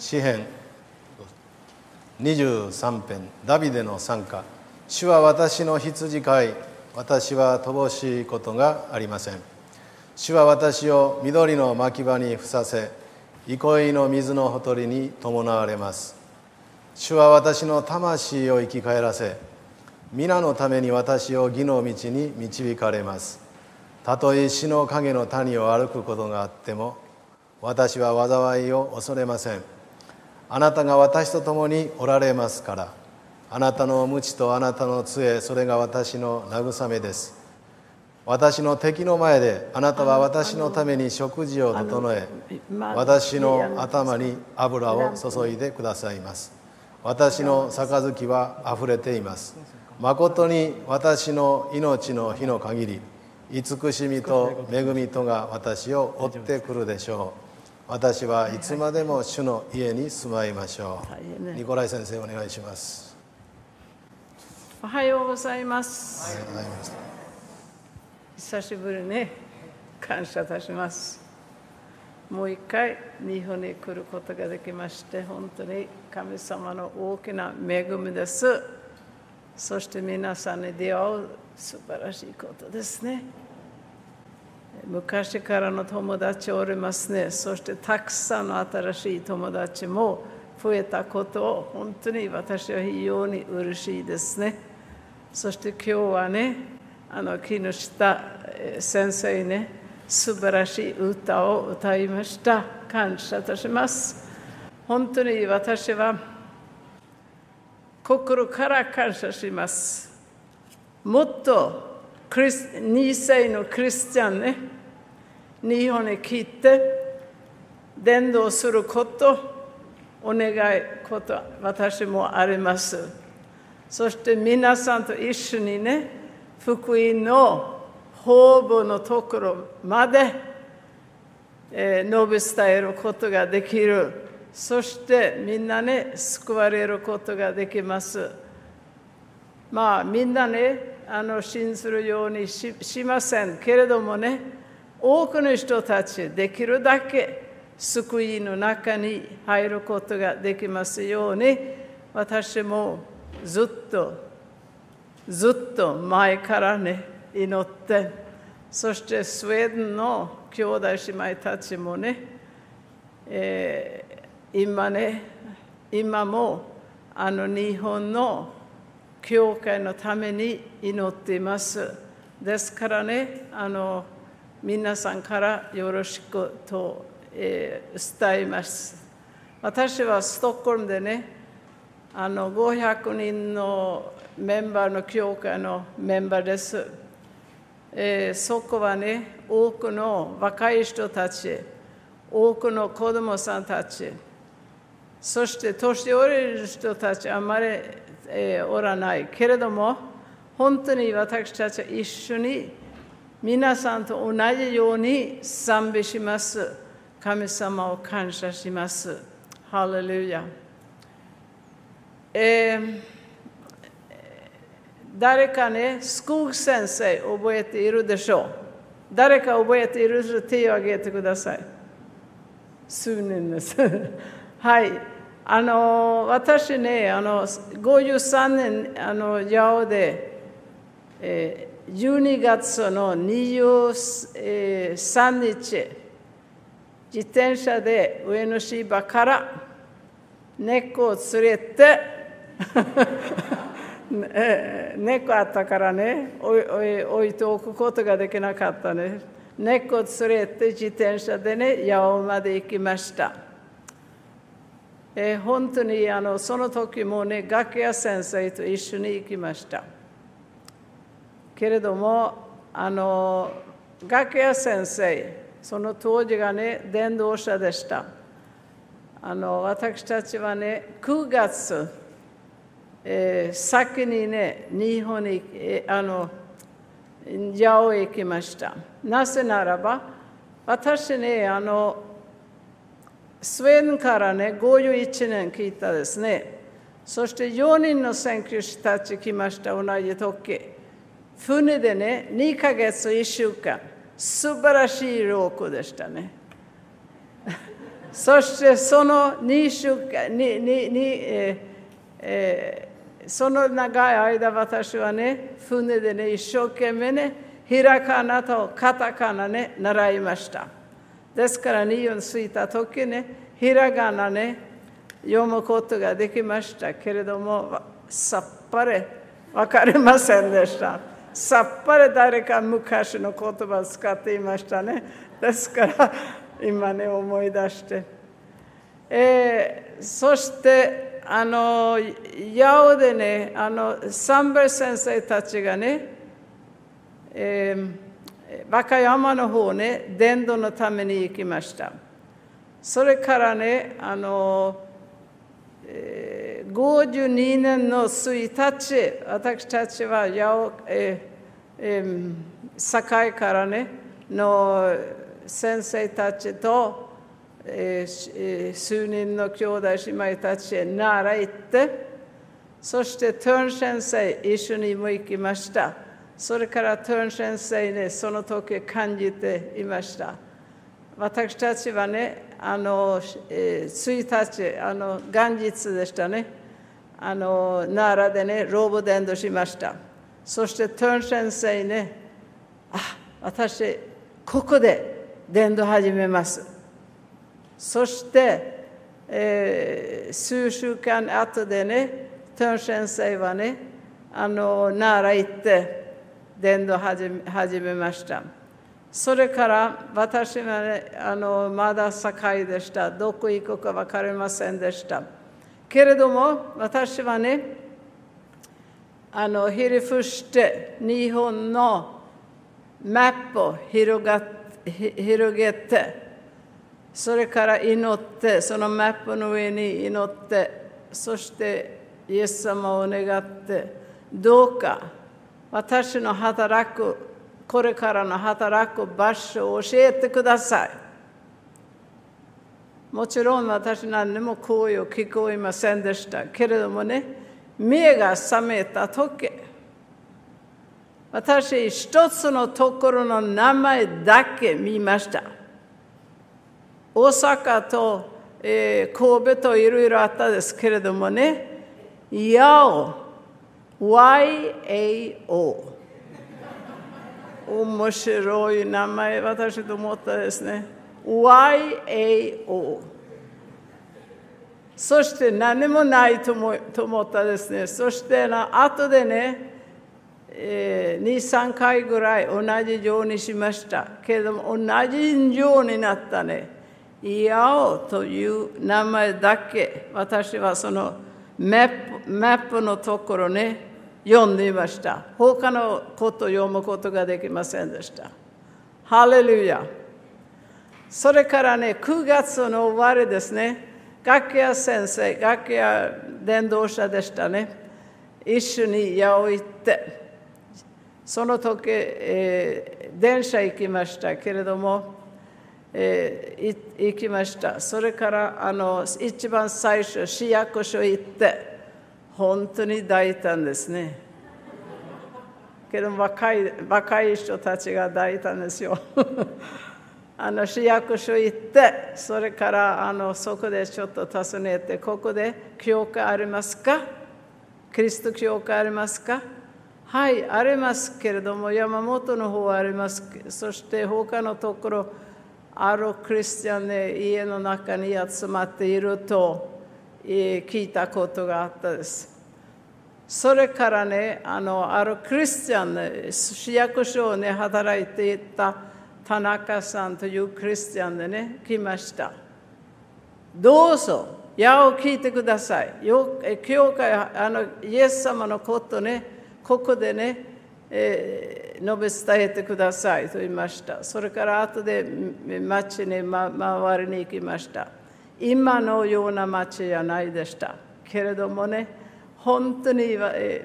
詩編23編ダビデの参加主は私の羊飼い私は乏しいことがありません。主は私を緑の牧場にふさせ憩いの水のほとりに伴われます。主は私の魂を生き返らせ皆のために私を義の道に導かれます。たとえ死の影の谷を歩くことがあっても私は災いを恐れません。あなたが私と共におられますからあなたの無知とあなたの杖それが私の慰めです。私の敵の前であなたは私のために食事を整え私の頭に油を注いでくださいます。私の杯はあふれています。誠に私の命の日の限り慈しみと恵みとが私を追ってくるでしょう。私はいつまでも主の家に住まいましょう。ニコライ先生お願いします。おはようございます。おはようございます。久しぶりね。感謝いたします。もう一回日本に来ることができまして本当に神様の大きな恵みです。そして皆さんに出会う素晴らしいことですね昔からの友達おりますね。そしてたくさんの新しい友達も増えたことを本当に私は非常に嬉しいですね。そして今日はねあの木下先生ね素晴らしい歌を歌いました。感謝いたします。本当に私は心から感謝します。もっと2世のクリスチャンね日本に来て伝道することお願いこと私もあります。そして皆さんと一緒にね福音の方々のところまで、えー、述べ伝えることができる。そしてみんなね救われることができます。まあみんなねあの信ずるようにししませんけれどもね多くの人たちできるだけ救いの中に入ることができますように私もずっとずっと前からね祈ってそしてスウェーデンの兄弟姉妹たちもね、えー、今ね今もあの日本の教会のために祈っています。ですからねあの皆さんからよろしくと、えー、伝えます。私はストックホルムでねあの500人のメンバーの教会のメンバーです、えー、そこはね多くの若い人たち多くの子供さんたちそして年寄りの人たちあまり、えー、おらない。けれども本当に私たちは一緒に皆さんと同じように賛美します。神様を感謝します。ハレルヤ、えー、誰かねスクー先生覚えているでしょう誰か覚えている人手を挙げてください数年ですはいあの私ねあの53年あの八尾で、えー12月の23日自転車で上野芝から猫を連れて 猫あったからね置いておくことができなかったね。猫を連れて自転車でね八尾まで行きました。えー、本当にあのその時もね楽屋先生と一緒に行きました。けれどもあの楽屋先生その当時がね伝道者でした。あの私たちはね9月、えー、先にね日本に、えー、あの八尾へ行きました。なぜならば私ねあのスウェーデンからね51年聞いたですね。そして4人の選挙師たち来ました。同じ時。船でね、2ヶ月1週間、素晴らしいロークでしたね。そしてその2週間、えーえーその長い間私はね船でね一生懸命ねひらかなとカタカナね習いました。ですから日本着いた時ねひらがなね読むことができましたけれどもさっぱり分かりませんでした。さっぱり誰か昔の言葉を使っていましたね。ですから今ね思い出して、えーそしてあの八尾でねあのサンベル先生たちがね、えー、和歌山の方ね伝道のために行きました。それからねあの、えー、52年の1日私たちは八尾、えーえー、堺からねの先生たちとえー数人の兄弟姉妹たちへ習いってそしてトゥン先生一緒にも行きましたそれからトゥン先生ねその時感じていました私たちはねあの、えー、1日あの元日でしたねあの奈良でねローブ伝道しましたそしてトゥン先生ねあ私ここで伝道始めますそして、えー数週間後でね、トン先生はね、あの奈良行って伝道始め始めました。それから私はね、あのまだ堺でした。どこ行くか分かりませんでした。けれども、私はね、あのひれ伏して日本のマップを広がひ広げて、それから祈って、そのマップの上に祈って、そしてイエス様を願って、どうか私の働く、これからの働く場所を教えてください。もちろん私何にも声を聞こえませんでしたけれどもね、目が覚めた時、私一つのところの名前だけ見ました。大阪と、えー神戸といろいろあったですけれどもね、YAO、YAO。面白い名前、私と思ったですね。YAO。そして何もないと思と思ったですね。そしてな後でね、えー、2、3回ぐらい同じようにしました。けれども同じようになったね。イヤオという名前だけ私はそのマップマップのところね読んでいました。他のこと読むことができませんでした。ハレルヤ。それからね、9月の終わりですね、楽屋先生、楽屋伝道者でしたね、一緒に矢を行って、その時、えー電車行きましたけれども、えー行きました。それからあの一番最初、市役所行って、本当に大胆ですね。けど若い若い人たちが大胆ですよ。あの市役所行って、それからあのそこでちょっと尋ねて、ここで教会ありますか？キリスト教会ありますか？はい、ありますけれども、山本の方はあります。そして他のところ、あるクリスチャンで家の中に集まっていると聞いたことがあったです。それからね、あのあるクリスチャンね、市役所をね、働いていた田中さんというクリスチャンでね、来ました。どうぞ、矢を聞いてください。教会、あのイエス様のことね、ここでね、えー述べ伝えてくださいと言いました。それから後で町に、ま、回りに行きました。今のような町じゃないでした。けれどもね、本当に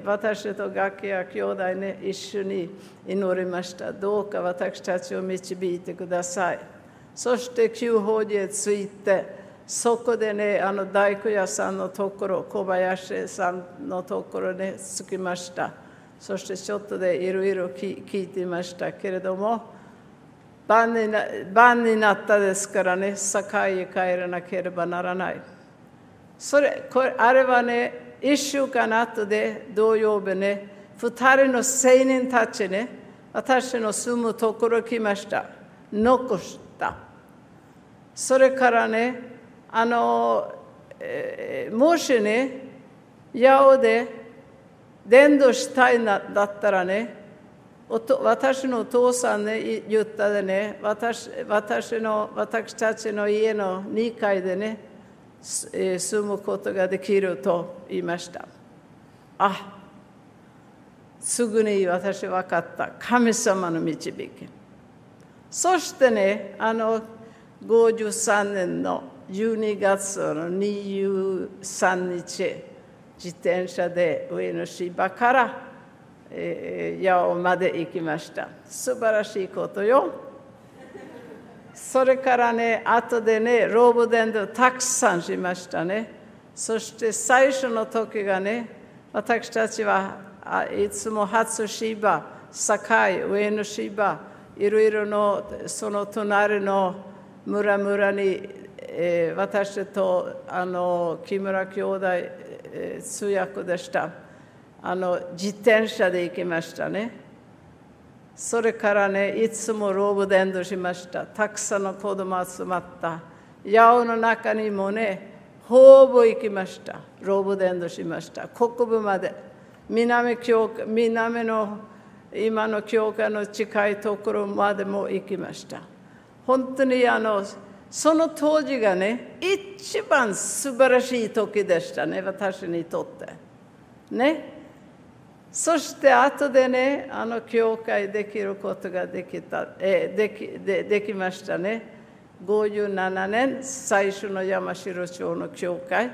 私と楽や兄弟ね、一緒に祈りました。どうか私たちを導いてください。そして旧法寺へ着いて、そこでね、あの大工屋さんのところ、小林さんのところに着きました。そしてちょっとでいろいろ聞いていましたけれども、晩にな晩になったですからね、堺へ帰らなければならない。それ、これあれはね、一週間後で土曜日ね、二人の青年たちね、私の住むところ来ました。残した。それからね、あの、えーもしね、八尾で伝道したいなだったらね、私のお父さんね言ったでね私私の私たちの家の2階でね、住むことができると言いましたあすぐに私分かった神様の導きそしてねあの53年の12月の23日自転車で上野芝からえー八尾まで行きました素晴らしいことよそれからね後でねローブ伝道たくさんしましたね。そして最初の時がね私たちはいつも初芝堺上野芝いろいろのその隣の村々に、えー私とあの木村兄弟、えー通訳でした。あの自転車で行きましたね。それからねいつもローブ伝道しましたたくさんの子供集まった八尾の中にもねほぼ行きましたローブ伝道しました国部まで南教南の今の教会の近いところまでも行きました本当にあのその当時がね一番素晴らしい時でしたね私にとってねそして後でねあの教会できることができた、えーできでできましたね。57年最初の山城町の教会。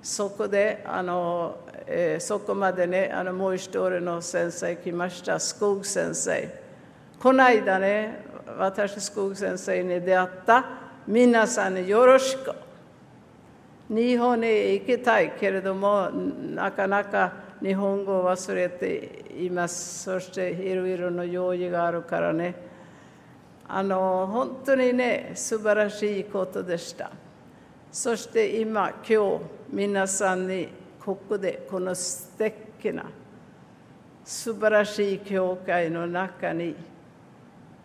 そこであの、えーそこまでねあのもう一人の先生来ました。スコーグ先生。この間ね私スコーグ先生に出会った。皆さんによろしく。日本に行きたいけれどもなかなか日本語を忘れています。そしていろいろな用事があるからね。あの本当にね素晴らしいことでした。そして今今日皆さんにここでこの素敵な素晴らしい教会の中に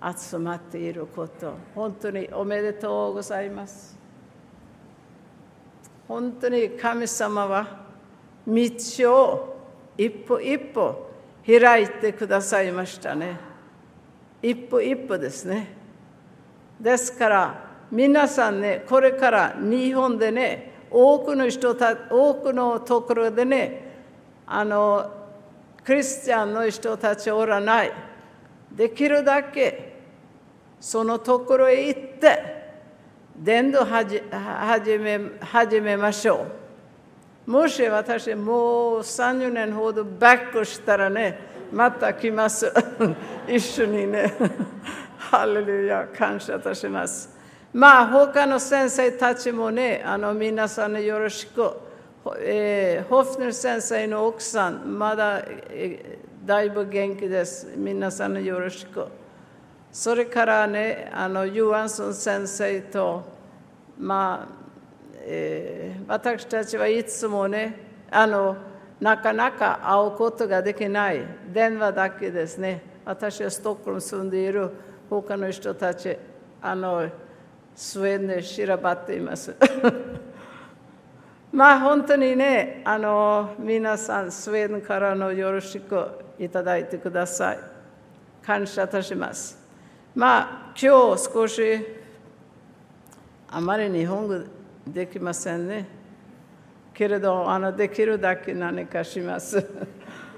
集まっていること本当におめでとうございます。本当に神様は道を一歩一歩開いてくださいましたね。一歩一歩ですね。ですから皆さんねこれから日本でね多くの人た多くのところでねあのクリスチャンの人たちおらない。できるだけそのところへ行って伝道始め始めましょう。もし私もう30年ほどバックしたらねまた来ます。一緒にね。ハレルヤ感謝いたします。まあ他の先生たちもねあの皆さんよろしく、えーホフネル先生の奥さんまだ、えーだいぶ元気です。皆さんよろしく。それからねあのユアンソン先生とまあ、えー私たちはいつもねあのなかなか会うことができない電話だけですね。私はストックルに住んでいる他の人たちあのスウェーデンで調ばっています。まあ本当にねあの皆さんスウェーデンからのよろしくいただいてください。感謝いたします。まあ今日少しあまり日本語できませんね。けれどあのできるだけ何かします。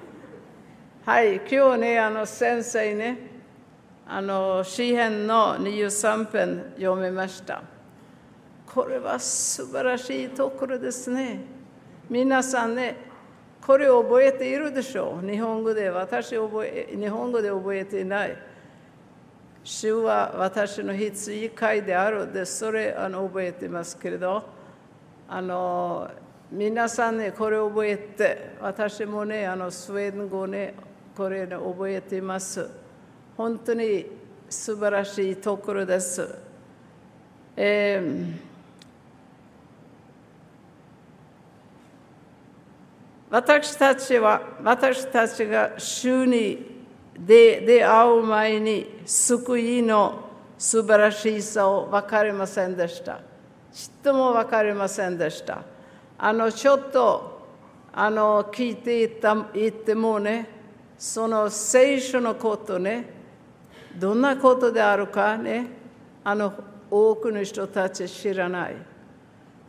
はい今日ねあの先生ねあの詩編の23編読めました。これは素晴らしいところですね。皆さんねこれを覚えているでしょう。日本語で私覚え日本語で覚えていない。主は私の羊飼いである。でそれあの覚えてますけれど。あの皆さんねこれを覚えて私もねあのスウェーデン語ねこれね覚えています。本当に素晴らしいところです。えー私たちは私たちが主に出出会う前に救いの素晴らしさを分かりませんでした。ちっとも分かりませんでした。あのちょっとあの聞いていたいてもね、その聖書のことね、どんなことであるかね、あの多くの人たち知らない。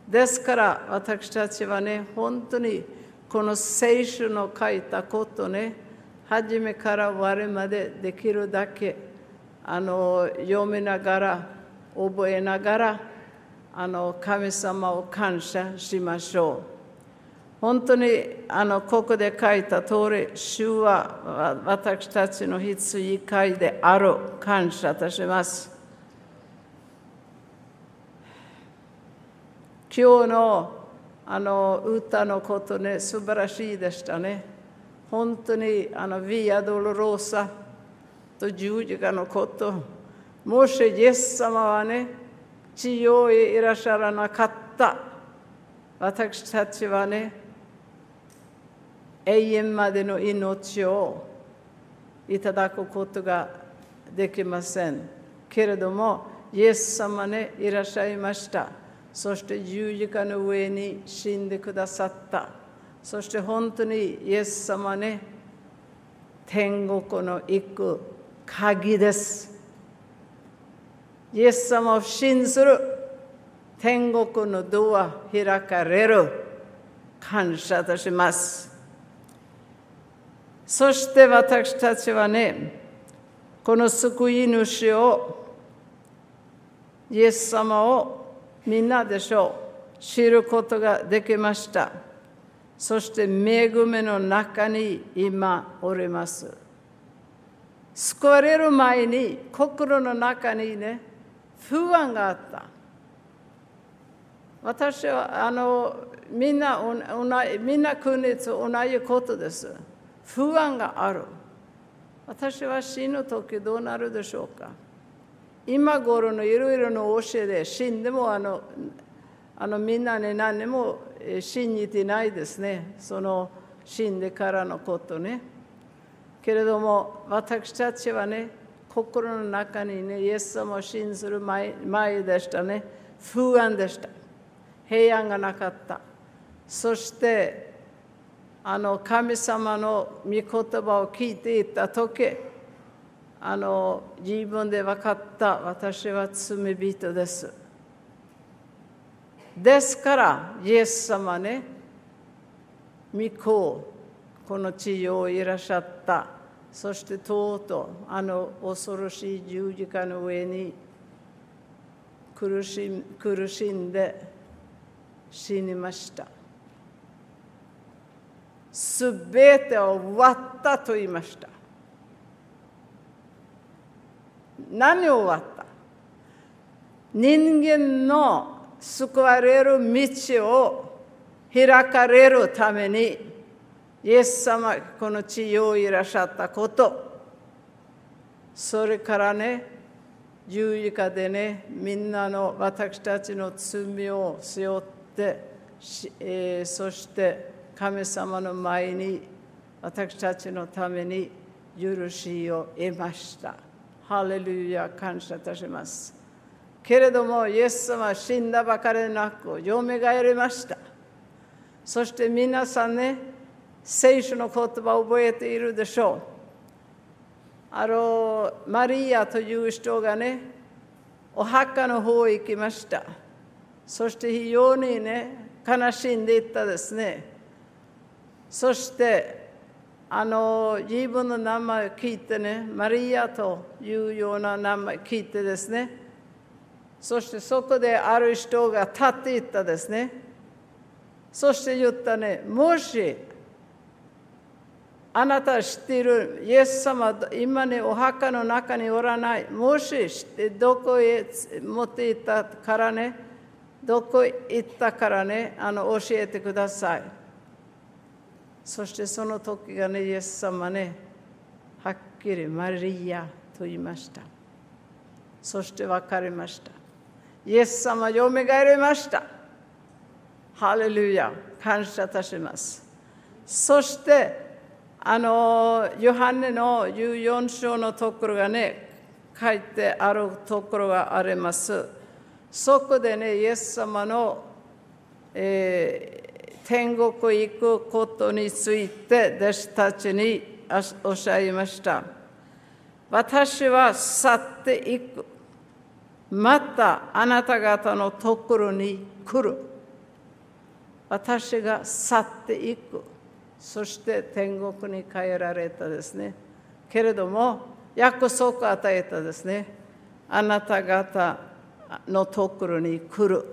ですから私たちはね、本当にこの聖書の書いたことね、初めから終わりまでできるだけあの読みながら、覚えながら、あの神様を感謝しましょう。本当にあのここで書いた通り、主は私たちの羊飼いである感謝いたします。今日のあの歌のことね、素晴らしいでしたね。本当にあのヴィアドロローサと十字架のこと、もしイエス様はね、地上へいらっしゃらなかった。私たちはね、永遠までの命をいただくことができません。けれども、イエス様ね、いらっしゃいました。そして十字架の上に死んでくださった。そして本当にイエス様ね、天国の行く鍵です。イエス様を信ずる天国のドア開かれる感謝いたします。そして私たちはね、この救い主を、イエス様をみんなでしょう、知ることができました。そして恵みの中に今おります。救われる前に心の中にね、不安があった。私はあのみんなおなみんな国と同じことです。不安がある。私は死ぬ時どうなるでしょうか今頃のいろいろな教えで死んでもあのあのみんなに何も信じてないですね。その死んでからのことね。けれども私たちはね、心の中にね、イエス様を信ずる前前でしたね。不安でした。平安がなかった。そして、あの神様の御言葉を聞いていた時あの自分で分かった私は罪人です。ですから、イエス様ね、御子、この地上いらっしゃった。そしてとうとうあの恐ろしい十字架の上に苦し苦しんで死にました。すべてを終わったと言いました。何を終わった？人間の救われる道を開かれるためにイエス様この地上いらっしゃったことそれからね十字架でねみんなの私たちの罪を背負って、えー、そして神様の前に私たちのために許しを得ました。ハレルヤ感謝いたします。けれども、イエス様は死んだばかりなく、よみがえりました。そして皆さんね、聖書の言葉を覚えているでしょう。あの、マリアという人がね、お墓の方へ行きました。そして非常にね、悲しんでいったですね。そして、あの自分の名前を聞いてね、マリアというような名前を聞いてですね、そしてそこである人が立っていったですね。そして言ったね、もしあなた知っているイエス様、今ね、お墓の中におらない。もし知ってどこへ持って行ったからね、どこへ行ったからね、あの教えてください。そしてその時がね、イエス様ね、はっきりマリアと言いました。そして分かりましたイエス様よみがえりました。ハレルヤ。感謝いたします。そしてあのヨハネの14章のところがね書いてあるところがあります。そこでねイエス様の、えー天国行くことについて弟子たちにおっしゃいました。私は去っていく。またあなた方のところに来る。私が去っていく。そして天国に帰られたですね。けれども約束を与えたですね。あなた方のところに来る。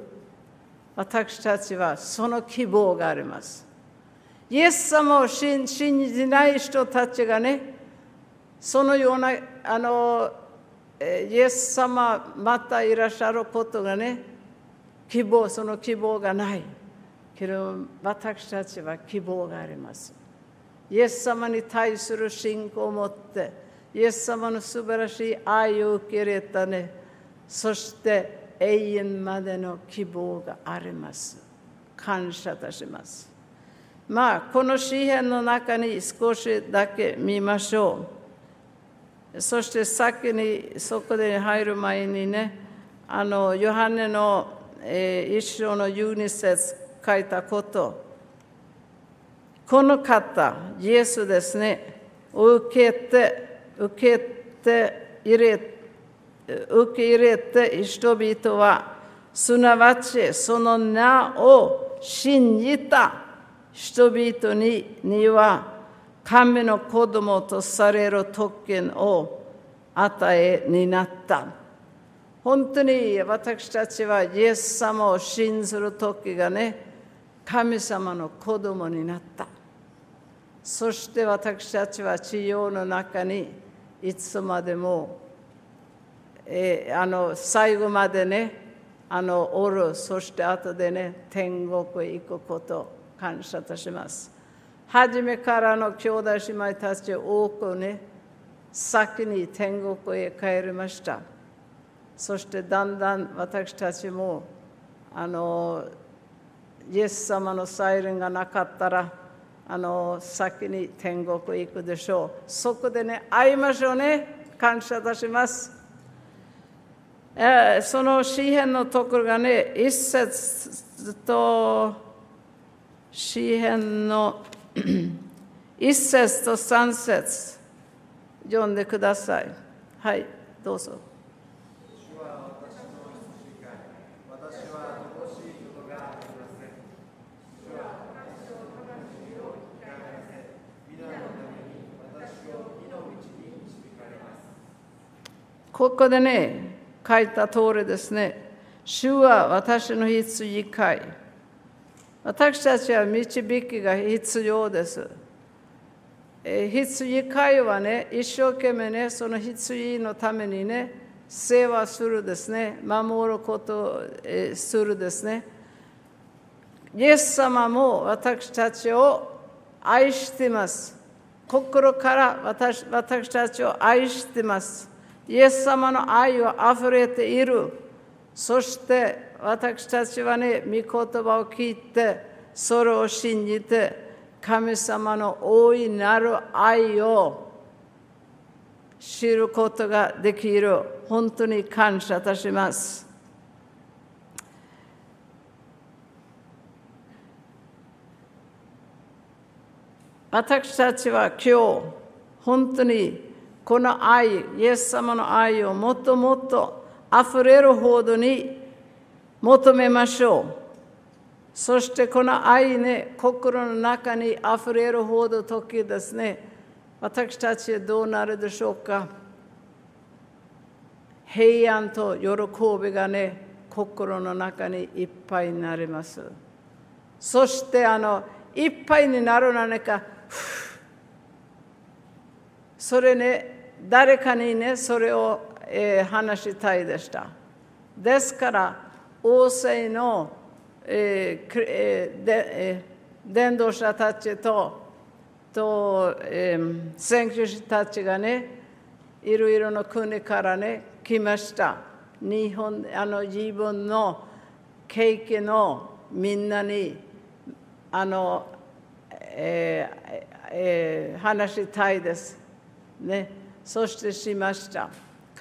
私たちはその希望があります。イエス様を信じない人たちがねそのようなあのイエス様またいらっしゃることがね希望その希望がないけど私たちは希望がありますイエス様に対する信仰を持ってイエス様の素晴らしい愛を受け入れたねそして永遠までの希望があります。感謝いたします。まあ、この詩篇の中に少しだけ見ましょう。そして先にそこで入る前にね、あの、ヨハネの、えー、一章のユニセス書いたこと。この方、イエスですね、受けて、受けて入れ、受け入れて人々はすなわちその名を信じた人々にには神の子供とされる特権を与えになった。本当に私たちはイエス様を信ずる時がね、神様の子供になった。そして私たちは地上の中にいつまでもえー、あの最後までねあのおるそして後でね天国へ行くこと感謝いたします初めからの兄弟姉妹たち多くね先に天国へ帰りました。そしてだんだん私たちもあのイエス様のサイレンがなかったらあの先に天国へ行くでしょう。そこでね会いましょうね。感謝いたします。えー、その詩篇のところがね、一節と詩篇の一節と三節読んでください。はい、どうぞ。ここでね、書いた通りですね、主は私の羊飼い。私たちは導きが必要です。羊飼いはね、一生懸命ね、その羊のためにね、世話するですね、守ることをするですね。イエス様も私たちを愛しています。心から私私たちを愛しています。イエス様の愛はあふれている。そして私たちはね、御言葉を聞いて、それを信じて、神様の大いなる愛を知ることができる。本当に感謝いたします。私たちは今日、本当にこの愛、イエス様の愛をもっともっと溢れるほどに求めましょう。そしてこの愛ね、心の中に溢れるほど時ですね、私たちはどうなるでしょうか。平安と喜びがね、心の中にいっぱいになります。そしてあの、いっぱいになる何か、それね、誰かにね、それを、えー、話したいでした。ですから、王政の、えーえーでえー、伝道者たちとと、えー、選挙師たちがね、いろいろな国からね、来ました。日本あの自分の経験をみんなにあの、えーえー、話したいです、ね、そしてしました。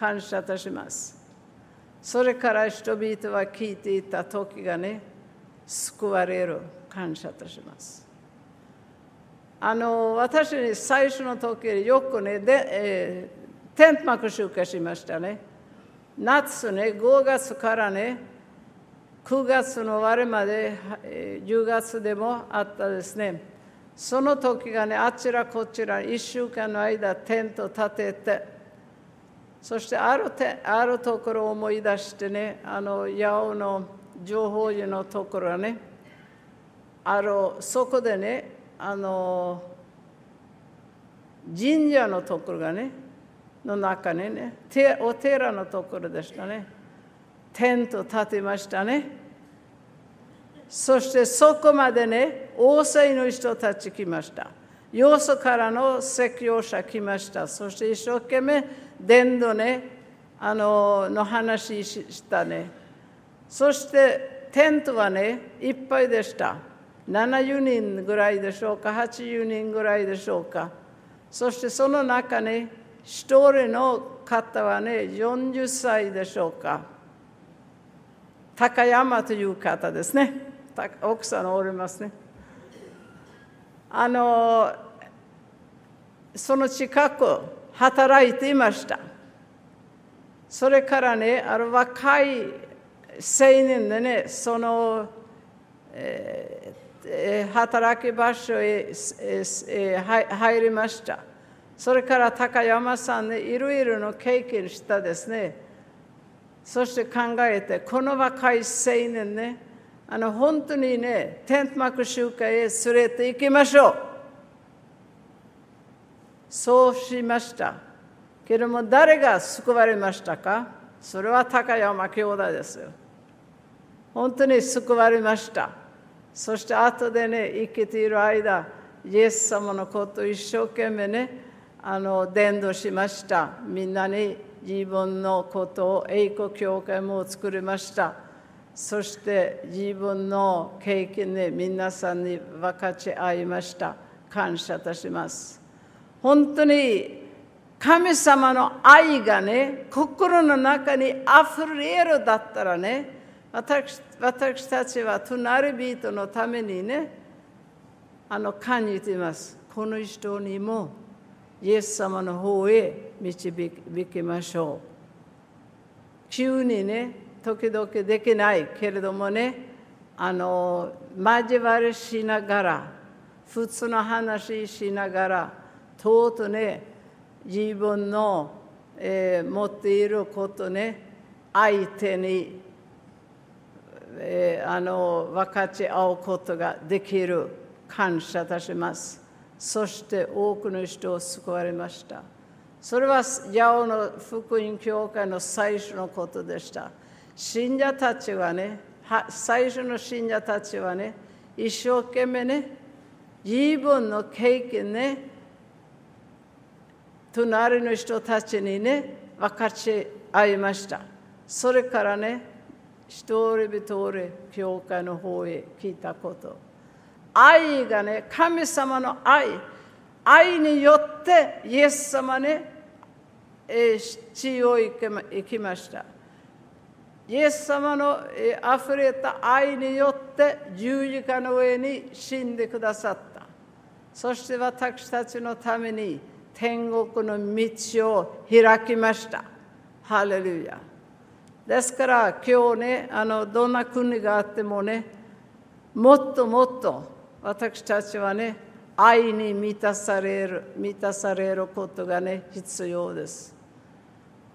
感謝いたしますそれから人々は聞いていた時がね救われる感謝いたしますあの私に最初の時よくねで、えー、天幕集会しましたね夏ね5月からね9月の終わりまでえ10月でもあったですねその時がねあちらこちら1週間の間テント立ててそしてあるてあるところを思い出してねあの八尾の情報寺のところはねあのそこでねあの神社のところがねの中にねお寺のところでしたね。テント立てましたね。そしてそこまでね大勢の人たち来ました。よそからの説教者来ました。そして一生懸命伝道ねあのの話したね。そしてテントはねいっぱいでした。70人ぐらいでしょうか80人ぐらいでしょうか。そしてその中に一人の方はね40歳でしょうか。高山という方ですね。奥さんおりますね。あのその近く働いていました。それからねある若い青年でねその、えー、働き場所へ、えー、入りました。それから高山さんねいろいろの経験したですね。そして考えてこの若い青年ねあの本当にね天幕集会へ連れて行きましょうそうしましたけれども誰が救われましたか？それは高山兄弟ですよ。本当に救われました。そして後でね、生きている間、イエス様のことを一生懸命ね、あの伝道しました。みんなに自分のことを栄光教会も作りました。そして自分の経験で皆さんに分かち合いました。感謝いたします。本当に神様の愛がね、心の中にあふれるだったらね、私私たちは隣人のためにね、あの感じています。この人にもイエス様の方へ導きましょう。急にね、時々できないけれどもね、あの交わりしながら、普通の話しながら、とうとうね、自分の、えー、持っていることね相手に、えー、あの分かち合うことができる感謝いたします。そして多くの人を救われました。それは八尾の福音教会の最初のことでした。信者たちはね最初の信者たちはね一生懸命ね自分の経験ね隣の人たちにね分かち合いました。それからね一人一人教会の方へ聞いたこと。愛がね神様の愛。愛によってイエス様ね、え地を行きました。イエス様のあふれた愛によって十字架の上に死んでくださったそして私たちのために天国の道を開きました。ハレルヤ。ですから今日ね、あのどんな国があってもね、もっともっと私たちはね、愛に満たされる、満たされることがね、必要です。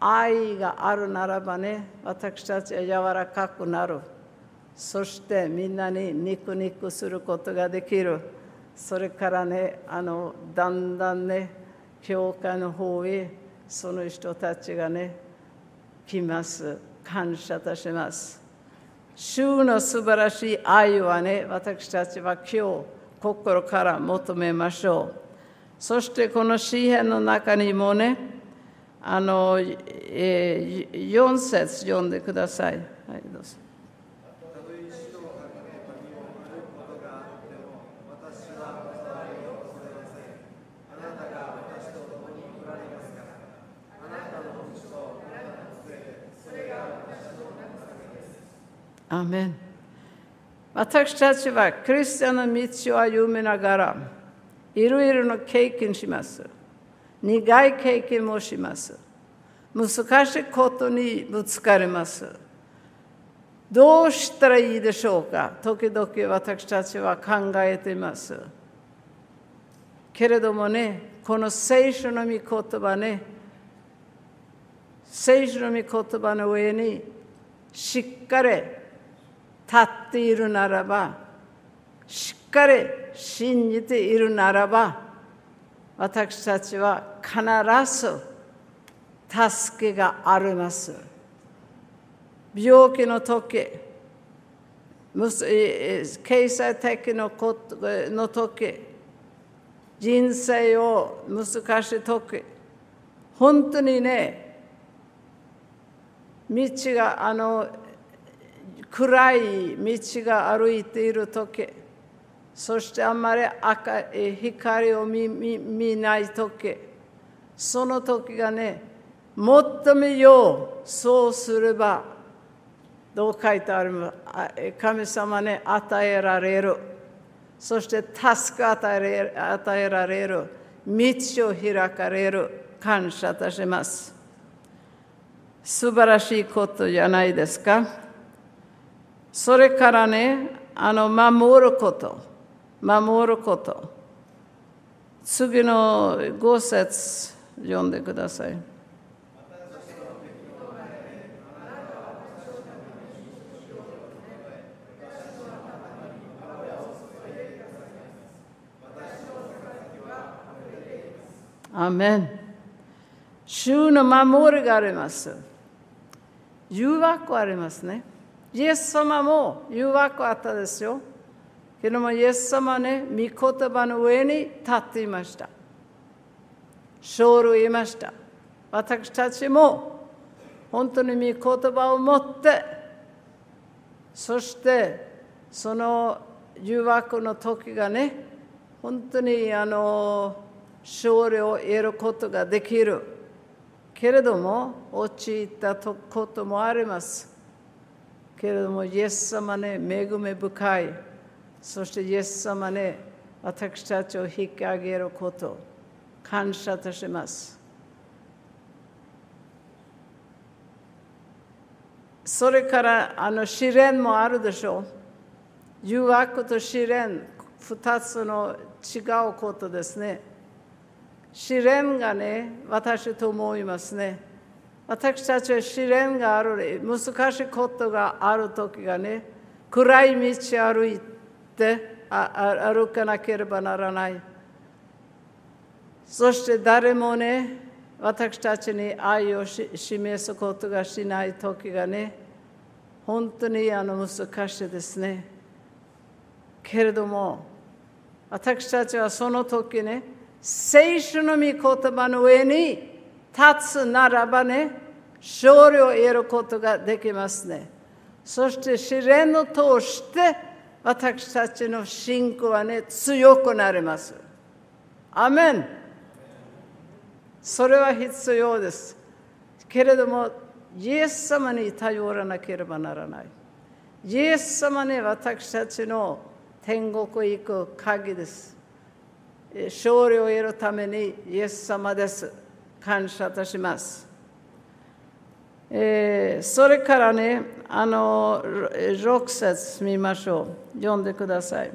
愛があるならばね、私たちは柔らかくなる。そしてみんなに肉肉することができる。それからね、あのだんだんね、教会の方へその人たちがね来ます感謝いたします主の素晴らしい愛はね私たちは今日心から求めましょうそしてこの詩篇の中にもねあの、えー、4節読んでください。はい、どうぞ。アメン私たちはクリスチャンの道を歩みながらいろいろな経験します苦い経験もします難しいことにぶつかりますどうしたらいいでしょうか時々私たちは考えていますけれどもねこの聖書の御言葉ね聖書の御言葉の上にしっかり立っているならばしっかり信じているならば私たちは必ず助けがあります。病気の時経済的のことの時人生を難しい時本当にね道があの暗い道が歩いている時そしてあんまり光を見見ない時その時がね最もようそうすればどう書いてある神様に与えられる。そして助け与え与えられる。道を開かれる。感謝いたします。素晴らしいことじゃないですか。それからね、あの、守ること。守ること。次の五節読んでください。アメン。主の守りがあります。誘惑ありますね。イエス様も誘惑あったですよ。けども、イエス様ね、御言葉の上に立っていました。勝利をいました。私たちも本当に御言葉を持って、そしてその誘惑の時がね、本当にあの勝利を得ることができる。けれども、陥ったこともあります。けれども、イエス様ね、恵み深い。そしてイエス様ね、私たちを引き上げること、感謝いたします。それからあの試練もあるでしょう。誘惑と試練、二つの違うことですね。試練がね、私と思いますね。私たちは試練がある、難しいことがある時がね、暗い道歩いて歩かなければならない。そして誰もね、私たちに愛を示すことがしない時がね、本当にあの難しいですね。けれども、私たちはその時ね、聖書の御言葉の上に立つならばね、勝利を得ることができますね。そして試練を通して私たちの信仰はね、強くなります。アメンそれは必要です。けれども、イエス様に頼らなければならない。イエス様に私たちの天国へ行く鍵です。勝利を得るためにイエス様です。感謝いたします。えー、それからね、あの、6節見ましょう。読んでください。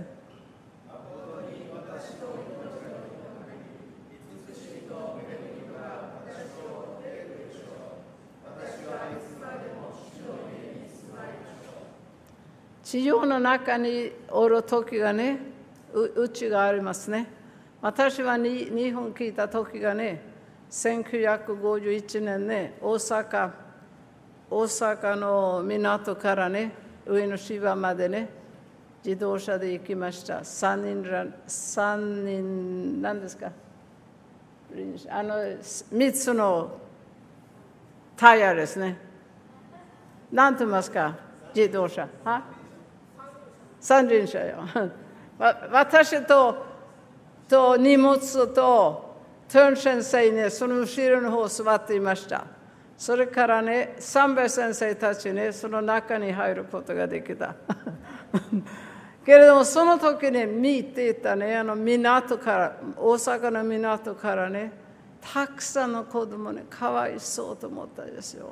地上の中におる時がね、うちがありますね。私は日本聞いた時がね、1951年ね、大阪、大阪の港からね、上野芝までね、自動車で行きました。3人ら、3人、何ですか？あの、3つのタイヤですね。何と言いますか？自動車。は？三輪車よ。私とと荷物とトゥン先生ね、その後ろの方座っていました。それからね、三兵衛先生たちね、その中に入ることができた。けれども、その時ね、見ていたね、あの港から、大阪の港からね、たくさんの子供ね、かわいそうと思ったんですよ。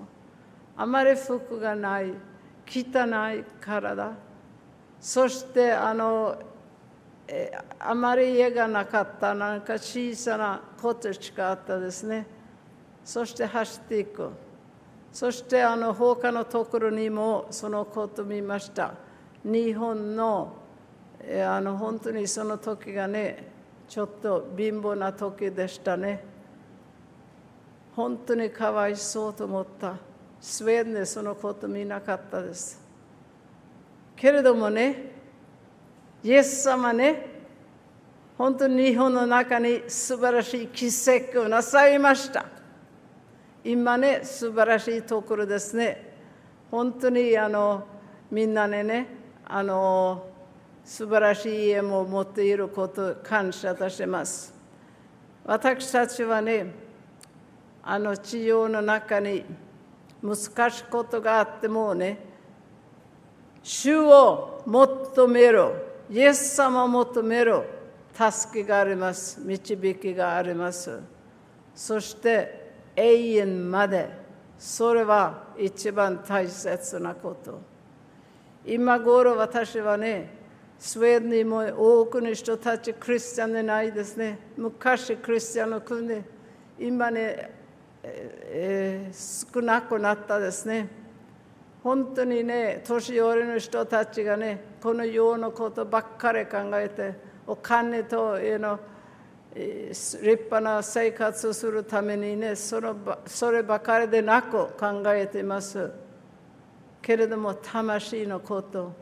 あまり服がない、汚い体、そしてあの、あまり家がなかった、なんか小さなコテージがあったですね。そして走っていく。そしてあの他のところにもそのこと見ました。日本のあの本当にその時がね、ちょっと貧乏な時でしたね。本当にかわいそうと思った。スウェーデンでそのこと見なかったです。けれどもね、イエス様ね、本当に日本の中に素晴らしい奇跡をなさいました。今ね、素晴らしいところですね。本当にあのみんなでね、あの素晴らしい家も持っていること感謝いたします。私たちはね、あの治療の中に難しいことがあってもね、主を求める、イエス様を求める助けがあります、導きがあります。そして永遠まで、それは一番大切なこと。今頃私はね、スウェーデンにも多くの人たちクリスチャンでないですね。昔クリスチャンの国で、今ね、えー、少なくなったですね。本当にね、年寄りの人たちがね、この世のことばっかり考えて、お金と、you know、立派な生活をするためにねそのそればかりでなく考えています。けれども魂のこと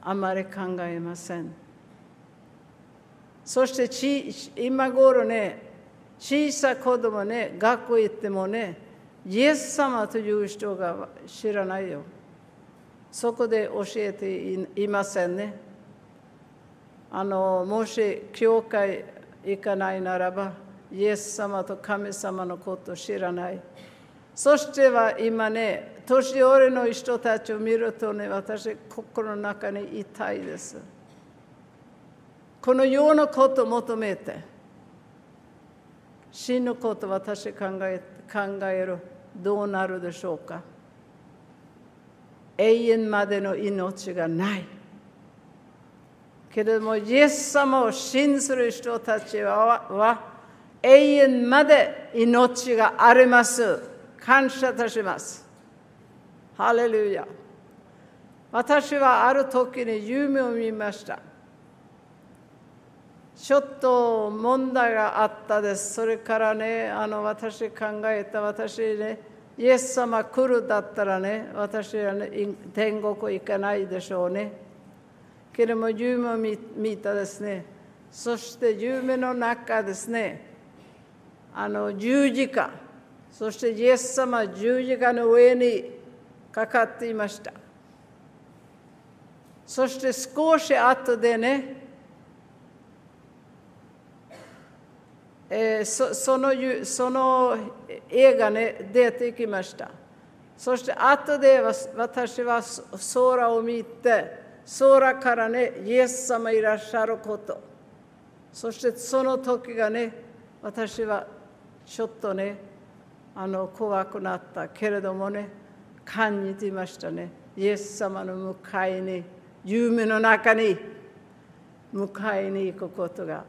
あまり考えません。そして今頃ね小さい子供ね学校行ってもねイエス様という人が知らないよ。そこで教えていませんね。あのもし教会行かないならば、イエス様と神様のことを知らない。そしては今ね、年寄りの人たちを見るとね、私、心の中に痛いです。この世のことを求めて、死ぬこと私考え考える。どうなるでしょうか永遠までの命がない。けれども、イエス様を信ずる人たちは永遠まで命があります。感謝いたします。ハレルヤ。私はある時に夢を見ました。ちょっと問題があったです。それからね、あの私考えた私ね、イエス様来るだったらね、私は、ね、天国行かないでしょうね。けれども夢を見たですね。そして夢の中ですね、あの十字架、そしてイエス様十字架の上にかかっていました。そして少し後でね、えー、そそのその絵がね出てきました。そして後で私は空を見て、空からね、イエス様いらっしゃること。そしてその時がね、私はちょっとね、あの怖くなったけれどもね、感じていましたね。イエス様の迎えに、夢の中に迎えに行くことが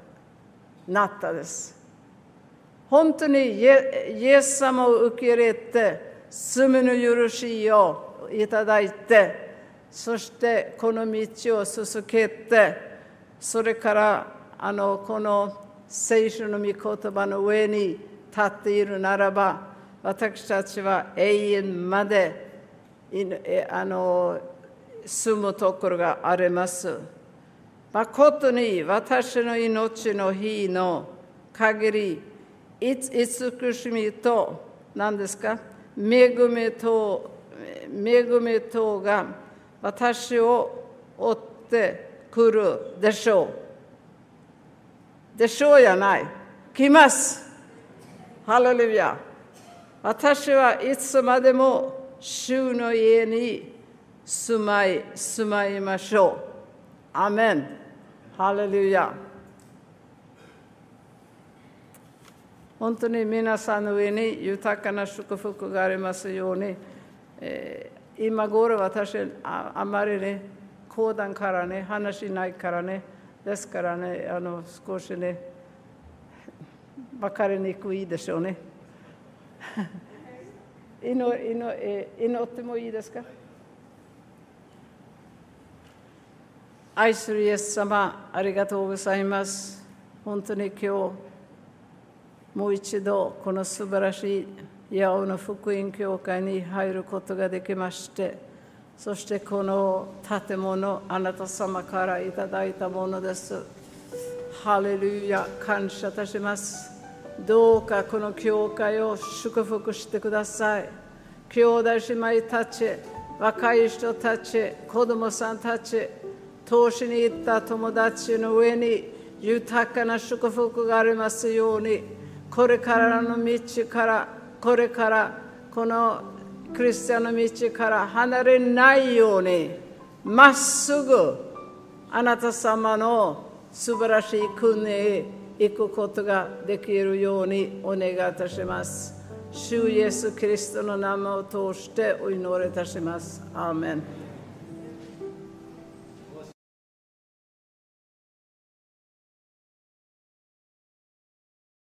なったです。本当にイエス様を受け入れて、罪の許しをいただいて、そしてこの道を続けて、それからあのこの聖書の御言葉の上に立っているならば、私たちは永遠まであの住むところがあります。誠に私の命の日の限り、慈しみと何ですか恵みと恵みとが私を追ってくるでしょう。でしょうやない。来ます。ハレルヤ。私はいつまでも主の家に住まい、住まいましょう。アメン。ハレルヤ。本当に皆さんの上に豊かな祝福がありますように、えー今頃私ああまりね講談からね話しないからねですからねあの少しね分かりにくいでしょうね祈祈え祈ってもいいですか愛するイエス様ありがとうございます本当に今日もう一度この素晴らしい八尾の福音教会に入ることができましてそしてこの建物あなた様からいただいたものです。ハレルヤ感謝いたします。どうかこの教会を祝福してください。兄弟姉妹たち若い人たち子供さんたち投資に行った友達の上に豊かな祝福がありますようにこれからの道からこれからこのクリスチャンの道から離れないようにまっすぐあなた様の素晴らしい国へ行くことができるようにお願いいたします。主イエス・キリストの名前を通してお祈りいたします。アーメン